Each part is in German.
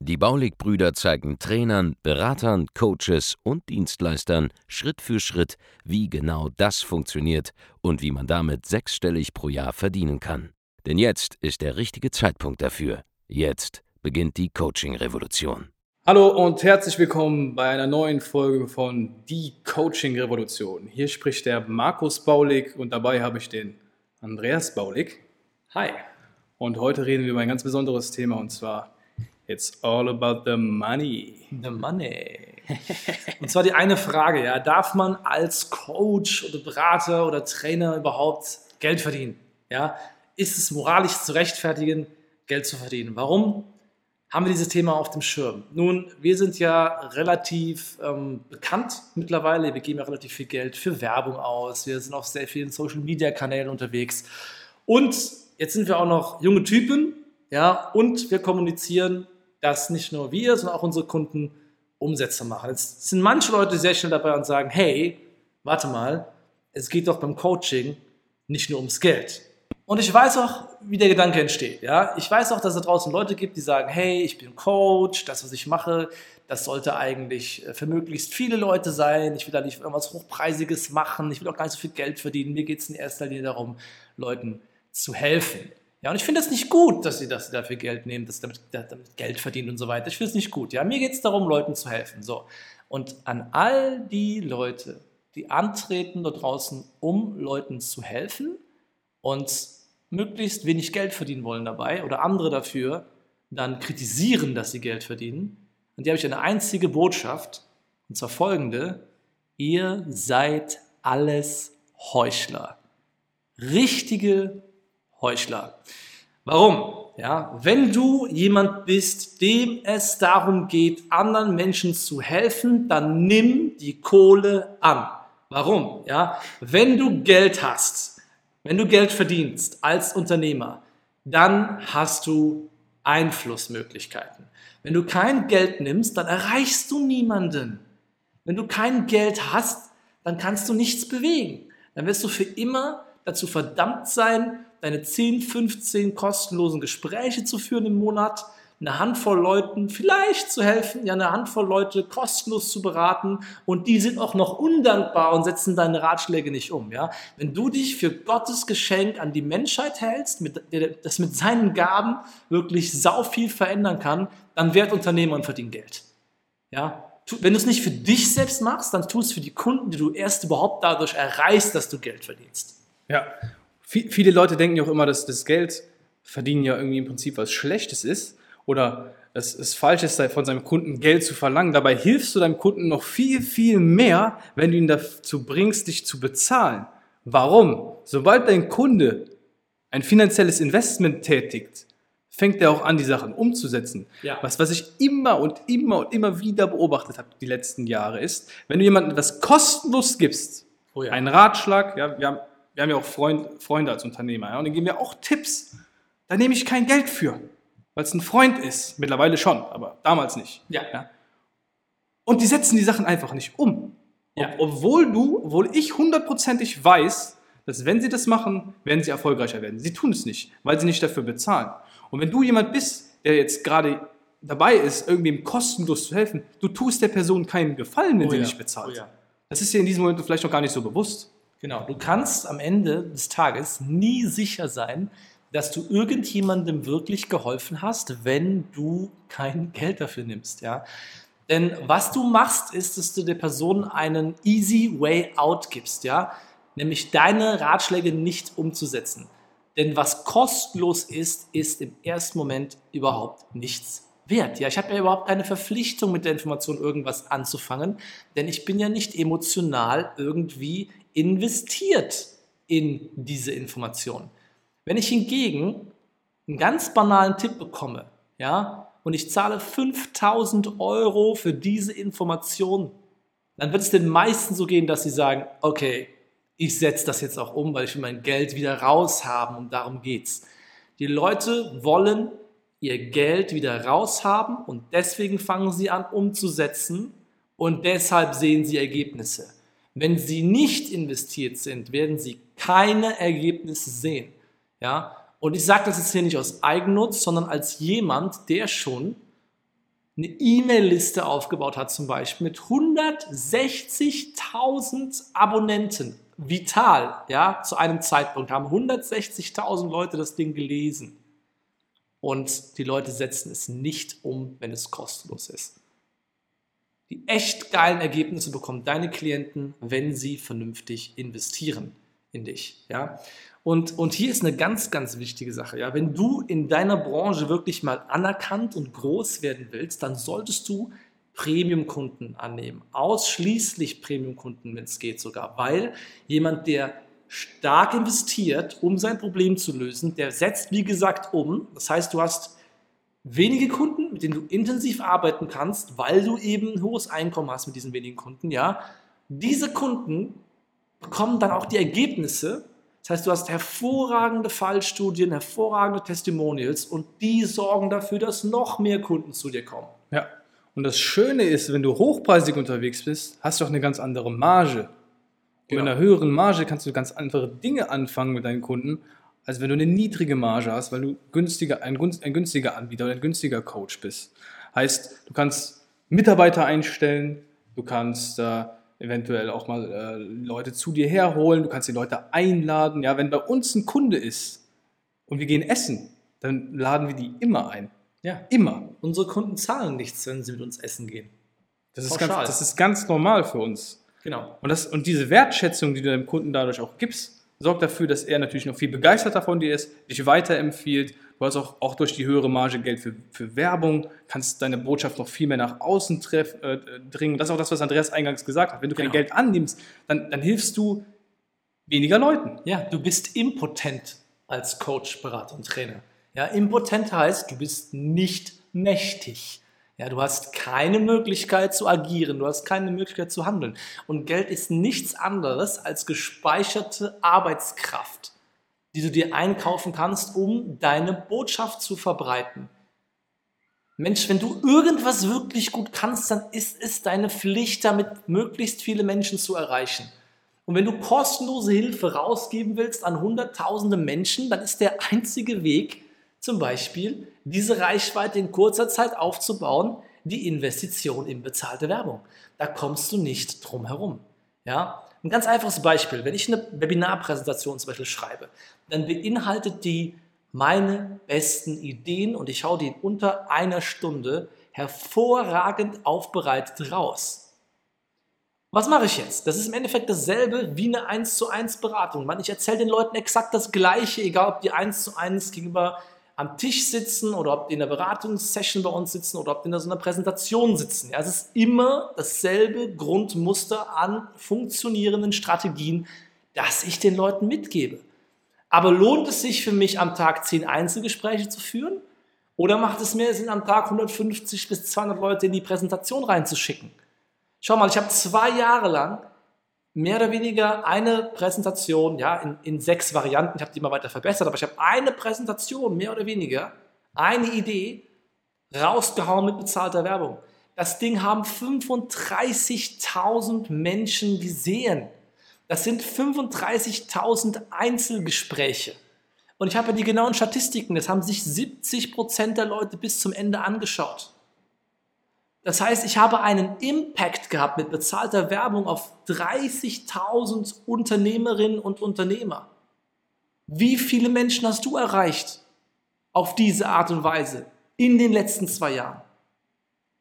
Die Baulig-Brüder zeigen Trainern, Beratern, Coaches und Dienstleistern Schritt für Schritt, wie genau das funktioniert und wie man damit sechsstellig pro Jahr verdienen kann. Denn jetzt ist der richtige Zeitpunkt dafür. Jetzt beginnt die Coaching-Revolution. Hallo und herzlich willkommen bei einer neuen Folge von Die Coaching Revolution. Hier spricht der Markus Baulig und dabei habe ich den Andreas Baulig. Hi. Und heute reden wir über ein ganz besonderes Thema und zwar It's all about the money. The money. und zwar die eine Frage, ja, darf man als Coach oder Berater oder Trainer überhaupt Geld verdienen? Ja, ist es moralisch zu rechtfertigen, Geld zu verdienen? Warum haben wir dieses Thema auf dem Schirm? Nun, wir sind ja relativ ähm, bekannt mittlerweile. Wir geben ja relativ viel Geld für Werbung aus. Wir sind auf sehr vielen Social Media Kanälen unterwegs. Und jetzt sind wir auch noch junge Typen, ja, und wir kommunizieren dass nicht nur wir, sondern auch unsere Kunden Umsätze machen. Jetzt sind manche Leute sehr schnell dabei und sagen, hey, warte mal, es geht doch beim Coaching nicht nur ums Geld. Und ich weiß auch, wie der Gedanke entsteht. Ja? Ich weiß auch, dass es da draußen Leute gibt, die sagen, hey, ich bin Coach, das, was ich mache, das sollte eigentlich für möglichst viele Leute sein. Ich will da nicht irgendwas Hochpreisiges machen. Ich will auch gar nicht so viel Geld verdienen. Mir geht es in erster Linie darum, Leuten zu helfen. Ja, und ich finde es nicht gut, dass sie, dass sie dafür Geld nehmen, dass sie damit, damit Geld verdienen und so weiter. Ich finde es nicht gut. Ja, mir geht es darum, Leuten zu helfen. So. Und an all die Leute, die antreten da draußen, um Leuten zu helfen und möglichst wenig Geld verdienen wollen dabei oder andere dafür dann kritisieren, dass sie Geld verdienen, und die habe ich eine einzige Botschaft, und zwar folgende, ihr seid alles Heuchler. Richtige Heuchler. Warum? Ja, wenn du jemand bist, dem es darum geht, anderen Menschen zu helfen, dann nimm die Kohle an. Warum? Ja, wenn du Geld hast, wenn du Geld verdienst als Unternehmer, dann hast du Einflussmöglichkeiten. Wenn du kein Geld nimmst, dann erreichst du niemanden. Wenn du kein Geld hast, dann kannst du nichts bewegen. Dann wirst du für immer dazu verdammt sein, deine 10, 15 kostenlosen Gespräche zu führen im Monat, eine Handvoll Leuten vielleicht zu helfen, ja eine Handvoll Leute kostenlos zu beraten und die sind auch noch undankbar und setzen deine Ratschläge nicht um. Ja? Wenn du dich für Gottes Geschenk an die Menschheit hältst, mit, das mit seinen Gaben wirklich sau viel verändern kann, dann werd Unternehmer und verdien Geld. Ja? Wenn du es nicht für dich selbst machst, dann tu es für die Kunden, die du erst überhaupt dadurch erreichst, dass du Geld verdienst. Ja, viele Leute denken ja auch immer, dass das Geld verdienen ja irgendwie im Prinzip was Schlechtes ist oder es ist falsch ist, von seinem Kunden Geld zu verlangen. Dabei hilfst du deinem Kunden noch viel, viel mehr, wenn du ihn dazu bringst, dich zu bezahlen. Warum? Sobald dein Kunde ein finanzielles Investment tätigt, fängt er auch an, die Sachen umzusetzen. Ja. Was, was ich immer und immer und immer wieder beobachtet habe die letzten Jahre ist, wenn du jemandem etwas kostenlos gibst, oh ja. einen Ratschlag, ja, wir haben wir haben ja auch Freund, Freunde als Unternehmer, ja, und die geben mir auch Tipps. Da nehme ich kein Geld für, weil es ein Freund ist. Mittlerweile schon, aber damals nicht. Ja. ja. Und die setzen die Sachen einfach nicht um. Ja. Ob, obwohl du, obwohl ich hundertprozentig weiß, dass wenn sie das machen, werden sie erfolgreicher werden. Sie tun es nicht, weil sie nicht dafür bezahlen. Und wenn du jemand bist, der jetzt gerade dabei ist, irgendwem kostenlos zu helfen, du tust der Person keinen Gefallen, wenn oh sie ja. nicht bezahlt. Oh ja. Das ist dir in diesem Moment vielleicht noch gar nicht so bewusst. Genau, du kannst am Ende des Tages nie sicher sein, dass du irgendjemandem wirklich geholfen hast, wenn du kein Geld dafür nimmst, ja. Denn was du machst, ist, dass du der Person einen easy way out gibst, ja. Nämlich deine Ratschläge nicht umzusetzen. Denn was kostenlos ist, ist im ersten Moment überhaupt nichts wert. Ja, ich habe ja überhaupt keine Verpflichtung mit der Information irgendwas anzufangen, denn ich bin ja nicht emotional irgendwie investiert in diese Information. Wenn ich hingegen einen ganz banalen Tipp bekomme, ja, und ich zahle 5000 Euro für diese Information, dann wird es den meisten so gehen, dass sie sagen, okay, ich setze das jetzt auch um, weil ich will mein Geld wieder raushaben und darum geht's. Die Leute wollen ihr Geld wieder raushaben und deswegen fangen sie an umzusetzen und deshalb sehen sie Ergebnisse. Wenn sie nicht investiert sind, werden sie keine Ergebnisse sehen. Ja? Und ich sage das jetzt hier nicht aus Eigennutz, sondern als jemand, der schon eine E-Mail-Liste aufgebaut hat, zum Beispiel mit 160.000 Abonnenten. Vital, ja, zu einem Zeitpunkt haben 160.000 Leute das Ding gelesen. Und die Leute setzen es nicht um, wenn es kostenlos ist. Die echt geilen Ergebnisse bekommen deine Klienten, wenn sie vernünftig investieren in dich. Ja? Und, und hier ist eine ganz, ganz wichtige Sache. Ja? Wenn du in deiner Branche wirklich mal anerkannt und groß werden willst, dann solltest du Premium-Kunden annehmen. Ausschließlich Premium-Kunden, wenn es geht sogar. Weil jemand, der stark investiert, um sein Problem zu lösen, der setzt, wie gesagt, um. Das heißt, du hast wenige Kunden, mit denen du intensiv arbeiten kannst, weil du eben ein hohes Einkommen hast mit diesen wenigen Kunden. Ja? Diese Kunden bekommen dann auch die Ergebnisse, das heißt, du hast hervorragende Fallstudien, hervorragende Testimonials und die sorgen dafür, dass noch mehr Kunden zu dir kommen. Ja. Und das Schöne ist, wenn du hochpreisig unterwegs bist, hast du auch eine ganz andere Marge. Und Genau. mit einer höheren Marge kannst du ganz andere Dinge anfangen mit deinen Kunden, als wenn du eine niedrige Marge hast, weil du günstiger, ein, ein günstiger Anbieter oder ein günstiger Coach bist. Heißt, du kannst Mitarbeiter einstellen, du kannst äh, eventuell auch mal äh, Leute zu dir herholen, du kannst die Leute einladen. Ja, wenn bei uns ein Kunde ist und wir gehen essen, dann laden wir die immer ein. Ja. Immer. Unsere Kunden zahlen nichts, wenn sie mit uns essen gehen. Das ist, ganz, das ist ganz normal für uns. Genau. Und, das, und diese Wertschätzung, die du deinem Kunden dadurch auch gibst, sorgt dafür, dass er natürlich noch viel begeisterter von dir ist, dich weiterempfiehlt. Du hast auch, auch durch die höhere Marge Geld für, für Werbung, kannst deine Botschaft noch viel mehr nach außen treff, äh, dringen. Das ist auch das, was Andreas eingangs gesagt hat. Wenn du kein Genau. Geld annimmst, dann, dann hilfst du weniger Leuten. Ja, du bist impotent als Coach, Berater und Trainer. Ja, impotent heißt, du bist nicht mächtig. Ja, du hast keine Möglichkeit zu agieren, du hast keine Möglichkeit zu handeln. Und Geld ist nichts anderes als gespeicherte Arbeitskraft, die du dir einkaufen kannst, um deine Botschaft zu verbreiten. Mensch, wenn du irgendwas wirklich gut kannst, dann ist es deine Pflicht, damit möglichst viele Menschen zu erreichen. Und wenn du kostenlose Hilfe rausgeben willst an hunderttausende Menschen, dann ist der einzige Weg, zum Beispiel, diese Reichweite in kurzer Zeit aufzubauen, die Investition in bezahlte Werbung. Da kommst du nicht drum herum. Ja? Ein ganz einfaches Beispiel. Wenn ich eine Webinarpräsentation zum Beispiel schreibe, dann beinhaltet die meine besten Ideen und ich hau die in unter einer Stunde hervorragend aufbereitet raus. Was mache ich jetzt? Das ist im Endeffekt dasselbe wie eine 1 zu 1 Beratung. Ich erzähle den Leuten exakt das Gleiche, egal ob die 1 zu 1 gegenüber am Tisch sitzen oder ob die in einer Beratungssession bei uns sitzen oder ob die in so einer Präsentation sitzen. Ja, es ist immer dasselbe Grundmuster an funktionierenden Strategien, das ich den Leuten mitgebe. Aber lohnt es sich für mich, am Tag 10 Einzelgespräche zu führen? Oder macht es mehr Sinn, am Tag 150 bis 200 Leute in die Präsentation reinzuschicken? Schau mal, ich habe zwei Jahre lang mehr oder weniger eine Präsentation, ja, in, in sechs Varianten, ich habe die immer weiter verbessert, aber ich habe eine Präsentation, mehr oder weniger, eine Idee, rausgehauen mit bezahlter Werbung. Das Ding haben 35.000 Menschen gesehen. Das sind 35.000 Einzelgespräche. Und ich habe ja die genauen Statistiken, das haben sich 70% der Leute bis zum Ende angeschaut. Das heißt, ich habe einen Impact gehabt mit bezahlter Werbung auf 30.000 Unternehmerinnen und Unternehmer. Wie viele Menschen hast du erreicht auf diese Art und Weise in den letzten zwei Jahren?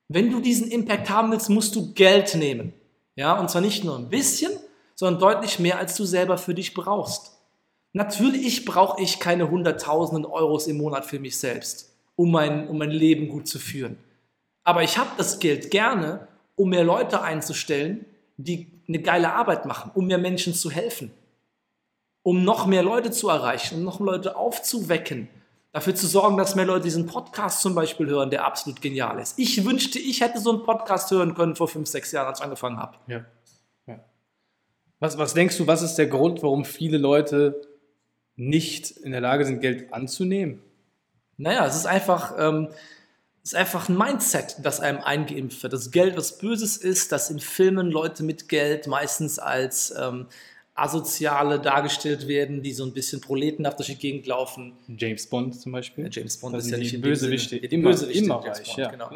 Wenn du diesen Impact haben willst, musst du Geld nehmen. Ja, und zwar nicht nur ein bisschen, sondern deutlich mehr, als du selber für dich brauchst. Natürlich brauche ich keine hunderttausenden Euros im Monat für mich selbst, um mein, um mein Leben gut zu führen. Aber ich habe das Geld gerne, um mehr Leute einzustellen, die eine geile Arbeit machen, um mehr Menschen zu helfen, um noch mehr Leute zu erreichen, um noch mehr Leute aufzuwecken, dafür zu sorgen, dass mehr Leute diesen Podcast zum Beispiel hören, der absolut genial ist. Ich wünschte, ich hätte so einen Podcast hören können vor fünf, sechs Jahren, als ich angefangen habe. Ja. ja. Was, was denkst du, was ist der Grund, warum viele Leute nicht in der Lage sind, Geld anzunehmen? Naja, es ist einfach, ähm, ist einfach ein Mindset, das einem eingeimpft wird. Das Geld was Böses ist, dass in Filmen Leute mit Geld meistens als ähm, Asoziale dargestellt werden, die so ein bisschen proletenhaft durch die Gegend laufen. James Bond zum Beispiel. Ja, James Bond Das ist ja nicht Bösewichte. Sinne- Immer- Bösewichte immer James reich, Bond, ja, genau.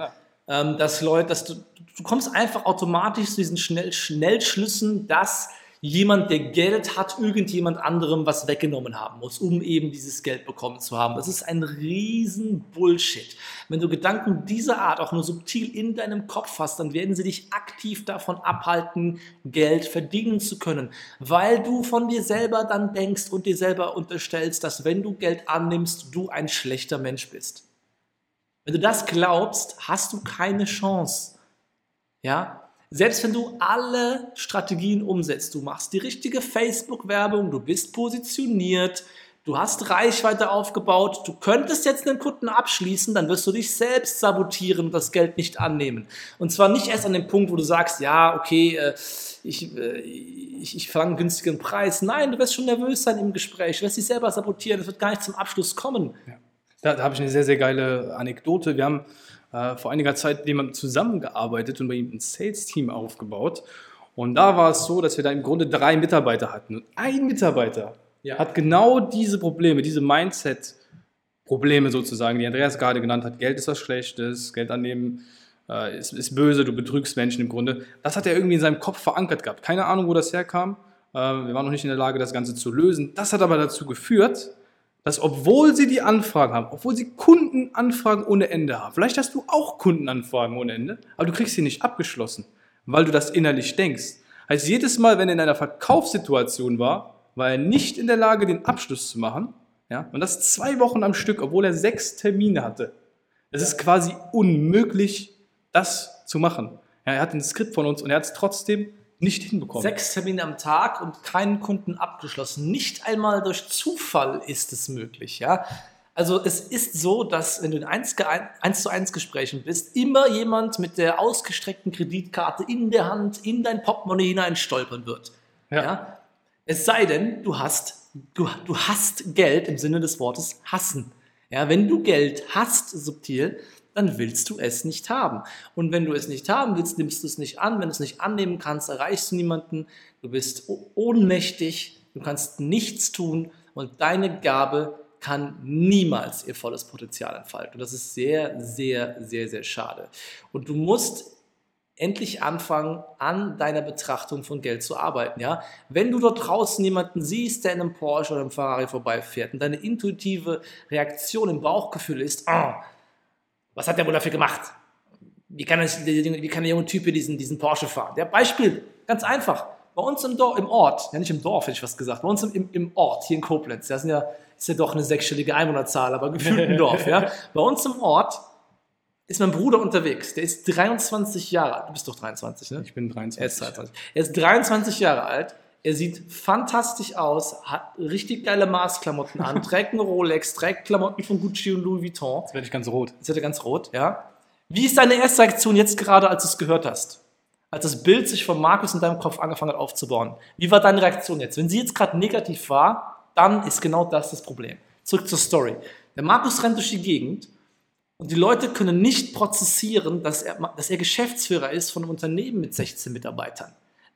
Ähm, dass Leute, dass du, du kommst einfach automatisch zu diesen Schnell, Schnellschlüssen, dass jemand, der Geld hat, irgendjemand anderem was weggenommen haben muss, um eben dieses Geld bekommen zu haben. Das ist ein riesen Bullshit. Wenn du Gedanken dieser Art auch nur subtil in deinem Kopf hast, dann werden sie dich aktiv davon abhalten, Geld verdienen zu können, weil du von dir selber dann denkst und dir selber unterstellst, dass wenn du Geld annimmst, du ein schlechter Mensch bist. Wenn du das glaubst, hast du keine Chance. Ja? Selbst wenn du alle Strategien umsetzt, du machst die richtige Facebook-Werbung, du bist positioniert, du hast Reichweite aufgebaut, du könntest jetzt einen Kunden abschließen, dann wirst du dich selbst sabotieren und das Geld nicht annehmen. Und zwar nicht erst an dem Punkt, wo du sagst, ja, okay, äh, ich, äh, ich, ich verlange einen günstigen Preis. Nein, du wirst schon nervös sein im Gespräch, du wirst dich selber sabotieren, es wird gar nicht zum Abschluss kommen. Da, da habe ich eine sehr, sehr geile Anekdote. Wir haben äh, vor einiger Zeit mit jemandem zusammengearbeitet und bei ihm ein Sales-Team aufgebaut. Und da war es so, dass wir da im Grunde drei Mitarbeiter hatten. Und ein Mitarbeiter Ja. hat genau diese Probleme, diese Mindset-Probleme sozusagen, die Andreas gerade genannt hat. Geld ist was Schlechtes, Geld annehmen äh, ist, ist böse, du betrügst Menschen im Grunde. Das hat er irgendwie in seinem Kopf verankert gehabt. Keine Ahnung, wo das herkam. Äh, wir waren noch nicht in der Lage, das Ganze zu lösen. Das hat aber dazu geführt, dass obwohl sie die Anfragen haben, obwohl sie Kundenanfragen ohne Ende haben, vielleicht hast du auch Kundenanfragen ohne Ende, aber du kriegst sie nicht abgeschlossen, weil du das innerlich denkst. Heißt, jedes Mal, wenn er in einer Verkaufssituation war, war er nicht in der Lage, den Abschluss zu machen. Ja? Und das zwei Wochen am Stück, obwohl er sechs Termine hatte. Es ist quasi unmöglich, das zu machen. Ja, er hat ein Skript von uns und er hat es trotzdem nicht hinbekommen. Sechs Termine am Tag und keinen Kunden abgeschlossen. Nicht einmal durch Zufall ist es möglich. Ja? Also es ist so, dass wenn du in 1, 1 zu 1 Gesprächen bist, immer jemand mit der ausgestreckten Kreditkarte in der Hand in dein Portemonnaie hinein stolpern wird. Ja. Ja? Es sei denn, du hast, du, du hast Geld im Sinne des Wortes hassen. Ja, wenn du Geld hast, subtil, dann willst du es nicht haben. Und wenn du es nicht haben willst, nimmst du es nicht an. Wenn du es nicht annehmen kannst, erreichst du niemanden. Du bist ohnmächtig, du kannst nichts tun und deine Gabe kann niemals ihr volles Potenzial entfalten. Und das ist sehr, sehr, sehr, sehr schade. Und du musst endlich anfangen, an deiner Betrachtung von Geld zu arbeiten. Ja? Wenn du dort draußen jemanden siehst, der in einem Porsche oder einem Ferrari vorbeifährt und deine intuitive Reaktion im Bauchgefühl ist, oh, was hat der wohl dafür gemacht? Wie kann, das, wie kann der junge Typ hier diesen, diesen Porsche fahren? Der Beispiel, ganz einfach. Bei uns im, Dorf, im Ort, ja nicht im Dorf, hätte ich was gesagt, bei uns im, im, im Ort, hier in Koblenz, das sind ja, ist ja doch eine sechsstellige Einwohnerzahl, aber gefühlt ein Dorf. Ja? Bei uns im Ort ist mein Bruder unterwegs, der ist 23 Jahre alt. Du bist doch 23, ne? Ich bin 23. Er ist 23. Er ist 23 Jahre alt. Er sieht fantastisch aus, hat richtig geile Maßklamotten an, trägt einen Rolex, trägt Klamotten von Gucci und Louis Vuitton. Jetzt werde ich ganz rot. Jetzt wird er ganz rot, ja. Wie ist deine erste Reaktion jetzt gerade, als du es gehört hast? Als das Bild sich von Markus in deinem Kopf angefangen hat aufzubauen. Wie war deine Reaktion jetzt? Wenn sie jetzt gerade negativ war, dann ist genau das das Problem. Zurück zur Story. Der Markus rennt durch die Gegend und die Leute können nicht prozessieren, dass er, dass er Geschäftsführer ist von einem Unternehmen mit 16 Mitarbeitern,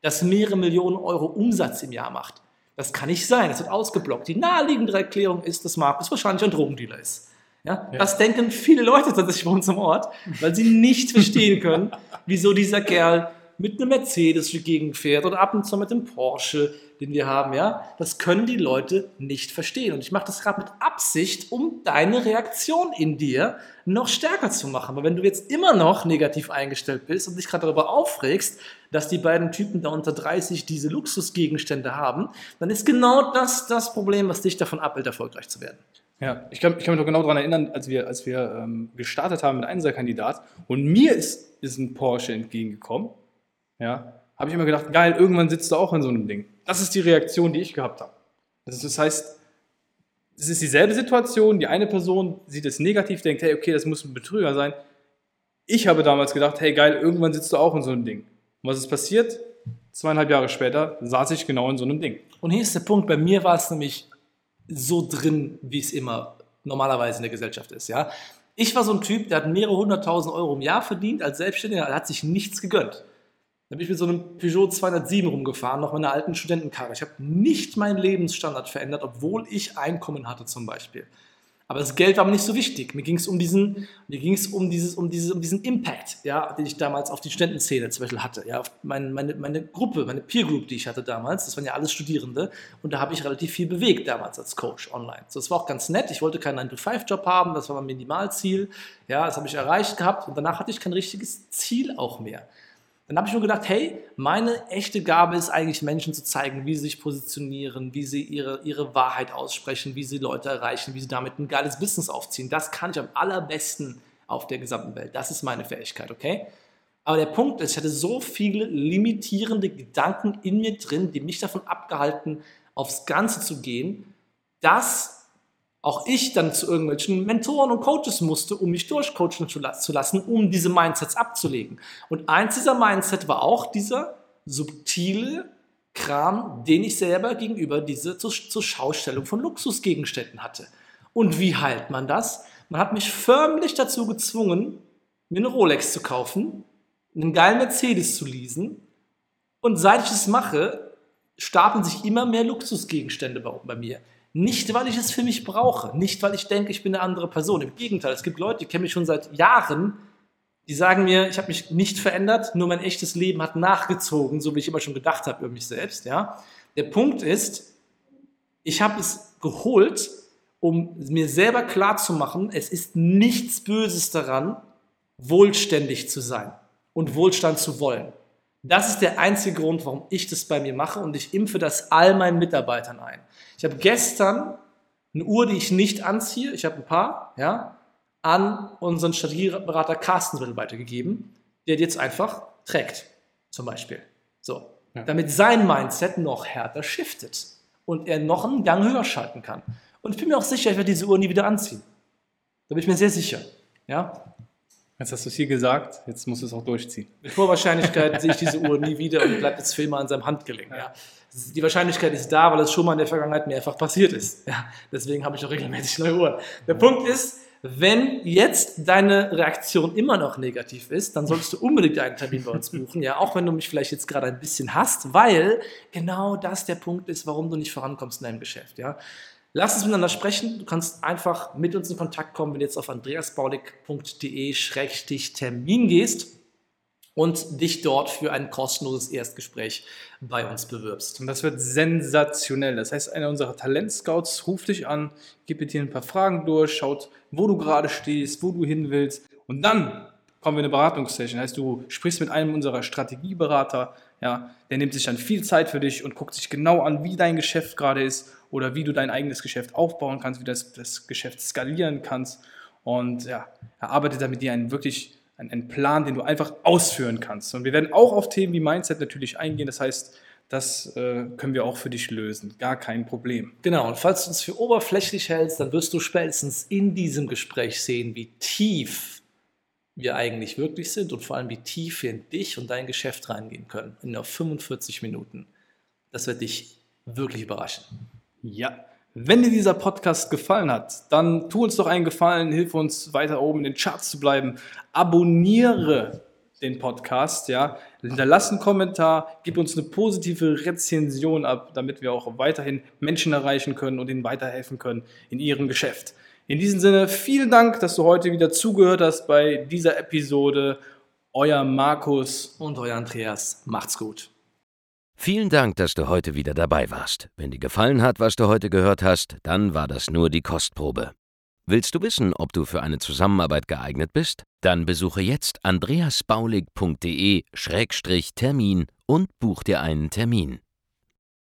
das mehrere Millionen Euro Umsatz im Jahr macht. Das kann nicht sein, das wird ausgeblockt. Die naheliegende Erklärung ist, dass Markus wahrscheinlich ein Drogendealer ist. Ja? Das denken viele Leute tatsächlich bei uns im Ort, weil sie nicht verstehen können, wieso dieser Kerl mit einem Mercedes durch die Gegend fährt oder ab und zu mit dem Porsche, den wir haben, ja, das können die Leute nicht verstehen. Und ich mache das gerade mit Absicht, um deine Reaktion in dir noch stärker zu machen. Weil wenn du jetzt immer noch negativ eingestellt bist und dich gerade darüber aufregst, dass die beiden Typen da unter 30 diese Luxusgegenstände haben, dann ist genau das das Problem, was dich davon abhält, erfolgreich zu werden. Ja, ich kann, ich kann mich noch genau daran erinnern, als wir, als wir ähm, gestartet haben mit Einser-Kandidat und mir ist, ist ein Porsche entgegengekommen, ja, habe ich immer gedacht, geil, irgendwann sitzt du auch in so einem Ding. Das ist die Reaktion, die ich gehabt habe. Das, heißt, es ist dieselbe Situation, die eine Person sieht es negativ, denkt, hey, okay, das muss ein Betrüger sein. Ich habe damals gedacht, hey, geil, irgendwann sitzt du auch in so einem Ding. Und was ist passiert? zweieinhalb Jahre später saß ich genau in so einem Ding. Und hier ist der Punkt, bei mir war es nämlich so drin, wie es immer normalerweise in der Gesellschaft ist. Ja? Ich war so ein Typ, der hat mehrere hunderttausend Euro im Jahr verdient als Selbstständiger, hat sich nichts gegönnt. Da bin ich mit so einem Peugeot 207 rumgefahren, noch meiner alten Studentenkarre. Ich habe nicht meinen Lebensstandard verändert, obwohl ich Einkommen hatte zum Beispiel. Aber das Geld war mir nicht so wichtig. Mir ging es um diesen, mir ging es um dieses, um dieses, um diesen Impact, ja, den ich damals auf die Studentenszene zum Beispiel hatte, ja, meine, meine, meine Gruppe, meine Peer Group, die ich hatte damals. Das waren ja alles Studierende und da habe ich relativ viel bewegt damals als Coach online. So, das war auch ganz nett. Ich wollte keinen 9-to-5-Job haben, das war mein Minimalziel. Ja, das habe ich erreicht gehabt und danach hatte ich kein richtiges Ziel auch mehr. Dann habe ich nur gedacht, hey, meine echte Gabe ist eigentlich Menschen zu zeigen, wie sie sich positionieren, wie sie ihre, ihre Wahrheit aussprechen, wie sie Leute erreichen, wie sie damit ein geiles Business aufziehen. Das kann ich am allerbesten auf der gesamten Welt. Das ist meine Fähigkeit, okay? Aber der Punkt ist, ich hatte so viele limitierende Gedanken in mir drin, die mich davon abgehalten, aufs Ganze zu gehen, dass auch ich dann zu irgendwelchen Mentoren und Coaches musste, um mich durchcoachen zu lassen, um diese Mindsets abzulegen. Und eins dieser Mindset war auch dieser subtile Kram, den ich selber gegenüber dieser zur, zur Schaustellung von Luxusgegenständen hatte. Und wie heilt man das? Man hat mich förmlich dazu gezwungen, mir eine Rolex zu kaufen, einen geilen Mercedes zu leasen. Und seit ich es mache, stapeln sich immer mehr Luxusgegenstände bei, bei mir. Nicht, weil ich es für mich brauche, nicht, weil ich denke, ich bin eine andere Person. Im Gegenteil, es gibt Leute, die kennen mich schon seit Jahren, die sagen mir, ich habe mich nicht verändert, nur mein echtes Leben hat nachgezogen, so wie ich immer schon gedacht habe über mich selbst. Ja? Der Punkt ist, ich habe es geholt, um mir selber klarzumachen, es ist nichts Böses daran, wohlständig zu sein und Wohlstand zu wollen. Das ist der einzige Grund, warum ich das bei mir mache und ich impfe das all meinen Mitarbeitern ein. Ich habe gestern eine Uhr, die ich nicht anziehe, ich habe ein paar, ja, an unseren Strategieberater Carsten weitergegeben, der die jetzt einfach trägt, zum Beispiel. So. Ja. Damit sein Mindset noch härter shiftet und er noch einen Gang höher schalten kann. Und ich bin mir auch sicher, ich werde diese Uhr nie wieder anziehen. Da bin ich mir sehr sicher. Ja? Jetzt hast du es hier gesagt, jetzt musst du es auch durchziehen. Mit hoher Wahrscheinlichkeit sehe ich diese Uhr nie wieder und bleibt jetzt für immer an seinem Handgelenk. Ja. Die Wahrscheinlichkeit ist da, weil es schon mal in der Vergangenheit mehrfach passiert ist. Ja. Deswegen habe ich auch regelmäßig neue Uhren. Der Punkt ist, wenn jetzt deine Reaktion immer noch negativ ist, dann solltest du unbedingt einen Termin bei uns buchen, ja, auch wenn du mich vielleicht jetzt gerade ein bisschen hast, weil genau das der Punkt ist, warum du nicht vorankommst in deinem Geschäft, ja. Lass uns miteinander sprechen. Du kannst einfach mit uns in Kontakt kommen, wenn du jetzt auf andreasbaulig.de-termin gehst und dich dort für ein kostenloses Erstgespräch bei uns bewirbst. Und das wird sensationell. Das heißt, einer unserer Talentscouts ruft dich an, gibt dir ein paar Fragen durch, schaut, wo du gerade stehst, wo du hin willst. Und dann kommen wir in eine Beratungssession. Das heißt, du sprichst mit einem unserer Strategieberater, ja, der nimmt sich dann viel Zeit für dich und guckt sich genau an, wie dein Geschäft gerade ist oder wie du dein eigenes Geschäft aufbauen kannst, wie du das, das Geschäft skalieren kannst. Und ja, er arbeitet da mit dir einen wirklich einen Plan, den du einfach ausführen kannst. Und wir werden auch auf Themen wie Mindset natürlich eingehen. Das heißt, das äh, können wir auch für dich lösen. Gar kein Problem. Genau. Und falls du uns für oberflächlich hältst, dann wirst du spätestens in diesem Gespräch sehen, wie tief wir eigentlich wirklich sind und vor allem, wie tief wir in dich und dein Geschäft reingehen können. In nur 45 Minuten. Das wird dich wirklich überraschen. Ja. Wenn dir dieser Podcast gefallen hat, dann tu uns doch einen Gefallen, hilf uns weiter oben in den Charts zu bleiben. Abonniere den Podcast, ja. Hinterlass einen Kommentar, gib uns eine positive Rezension ab, damit wir auch weiterhin Menschen erreichen können und ihnen weiterhelfen können in ihrem Geschäft. In diesem Sinne, vielen Dank, dass du heute wieder zugehört hast bei dieser Episode. Euer Markus und euer Andreas. Macht's gut. Vielen Dank, dass du heute wieder dabei warst. Wenn dir gefallen hat, was du heute gehört hast, dann war das nur die Kostprobe. Willst du wissen, ob du für eine Zusammenarbeit geeignet bist? Dann besuche jetzt andreasbaulig.de-termin und buch dir einen Termin.